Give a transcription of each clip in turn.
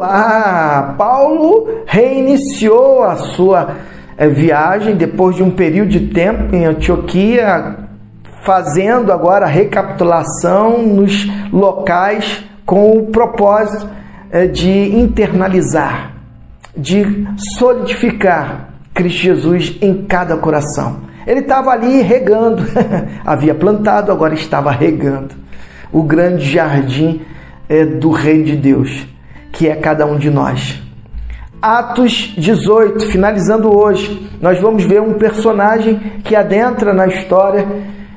Olá! Paulo reiniciou a sua eh, viagem depois de um período de tempo em Antioquia, fazendo agora a recapitulação nos locais com o propósito eh, de internalizar, de solidificar Cristo Jesus em cada coração. Ele estava ali regando, havia plantado, agora estava regando o grande jardim é, do Reino de Deus, que é cada um de nós. Atos 18, finalizando hoje, nós vamos ver um personagem que adentra na história,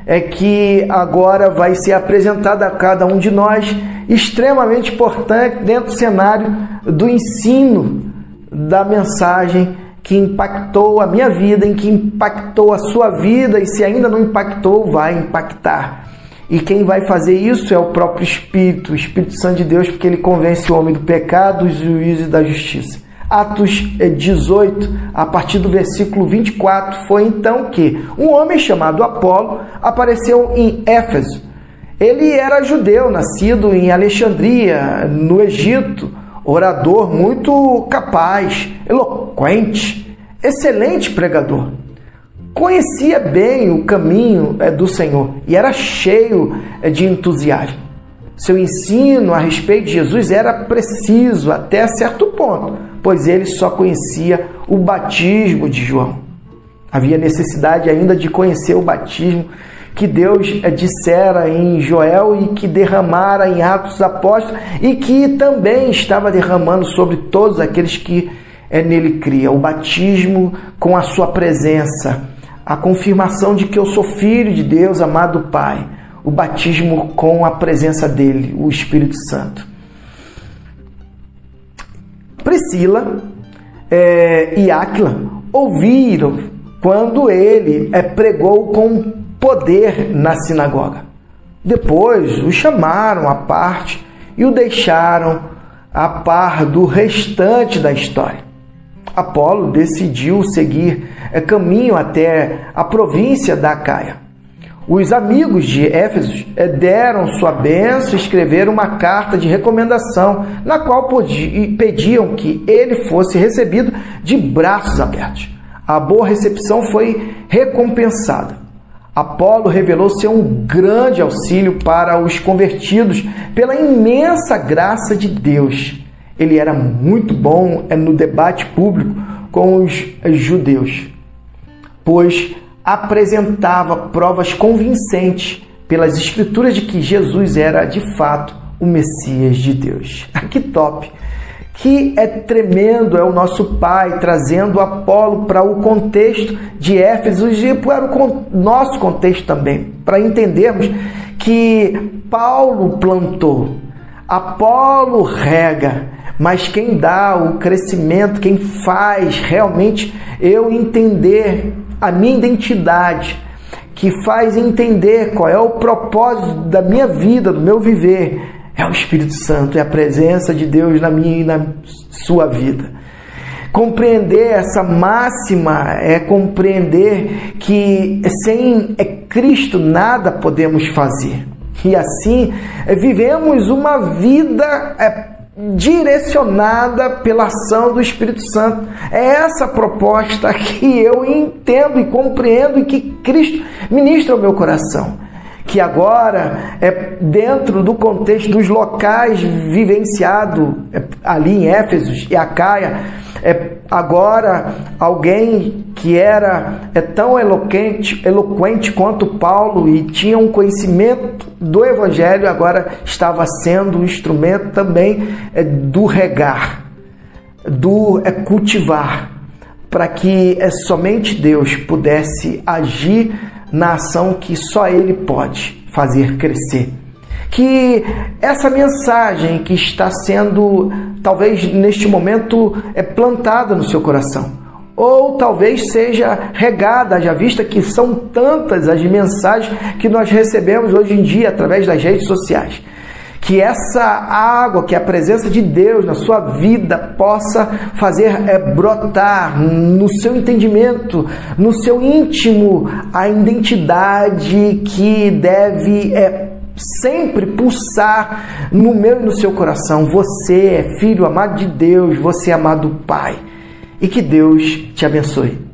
é que agora vai ser apresentado a cada um de nós, extremamente importante dentro do cenário do ensino da mensagem que impactou a minha vida, em que impactou a sua vida e se ainda não impactou, vai impactar. E quem vai fazer isso é o próprio Espírito, o Espírito Santo de Deus, porque ele convence o homem do pecado, do juízo e da justiça. Atos 18, a partir do versículo 24, foi então que um homem chamado Apolo apareceu em Éfeso. Ele era judeu, nascido em Alexandria, no Egito, orador muito capaz, eloquente, excelente pregador. Conhecia bem o caminho é, do Senhor e era cheio é, de entusiasmo. Seu ensino a respeito de Jesus era preciso até certo ponto, pois ele só conhecia o batismo de João. Havia necessidade ainda de conhecer o batismo que Deus é, dissera em Joel e que derramara em Atos Apóstolos e que também estava derramando sobre todos aqueles que nele cria. O batismo com a sua presença, a confirmação de que eu sou filho de Deus, amado Pai. O batismo com a presença dele, o Espírito Santo. Priscila é, e Áquila ouviram quando ele é, pregou com poder na sinagoga. Depois o chamaram à parte e o deixaram a par do restante da história. Apolo decidiu seguir caminho até a província da Caia. Os amigos de Éfeso é, deram sua bênção e escreveram uma carta de recomendação, na qual pediam que ele fosse recebido de braços abertos. A boa recepção foi recompensada. Apolo revelou ser um grande auxílio para os convertidos pela imensa graça de Deus. Ele era muito bom é, no debate público com os judeus, pois apresentava provas convincentes pelas escrituras de que Jesus era de fato o Messias de Deus. Que top! que é tremendo, é o nosso Pai trazendo Apolo para o contexto de Éfeso e para o nosso contexto também, para entendermos que Paulo plantou, Apolo rega, mas quem dá o crescimento, quem faz realmente eu entender a minha identidade, que faz entender qual é o propósito da minha vida, do meu viver, é o Espírito Santo, é a presença de Deus na minha e na sua vida. Compreender essa máxima é compreender que sem Cristo nada podemos fazer. E assim vivemos uma vida é, direcionada pela ação do Espírito Santo. É essa proposta que eu entendo e compreendo e que Cristo ministra ao meu coração que agora é dentro do contexto dos locais vivenciado é, ali em Éfeso e Acaia, é agora alguém que era é tão eloquente, eloquente quanto Paulo e tinha um conhecimento do evangelho, agora estava sendo um instrumento também é, do regar, do é, cultivar, para que é, somente Deus pudesse agir na ação que só Ele pode fazer crescer. Que essa mensagem que está sendo, talvez neste momento, é plantada no seu coração, ou talvez seja regada, já vista que são tantas as mensagens que nós recebemos hoje em dia através das redes sociais que essa água, que a presença de Deus na sua vida possa fazer é, brotar no seu entendimento, no seu íntimo, a identidade que deve é, sempre pulsar no meu e no seu coração. Você é filho amado de Deus, você é amado do Pai. E que Deus te abençoe.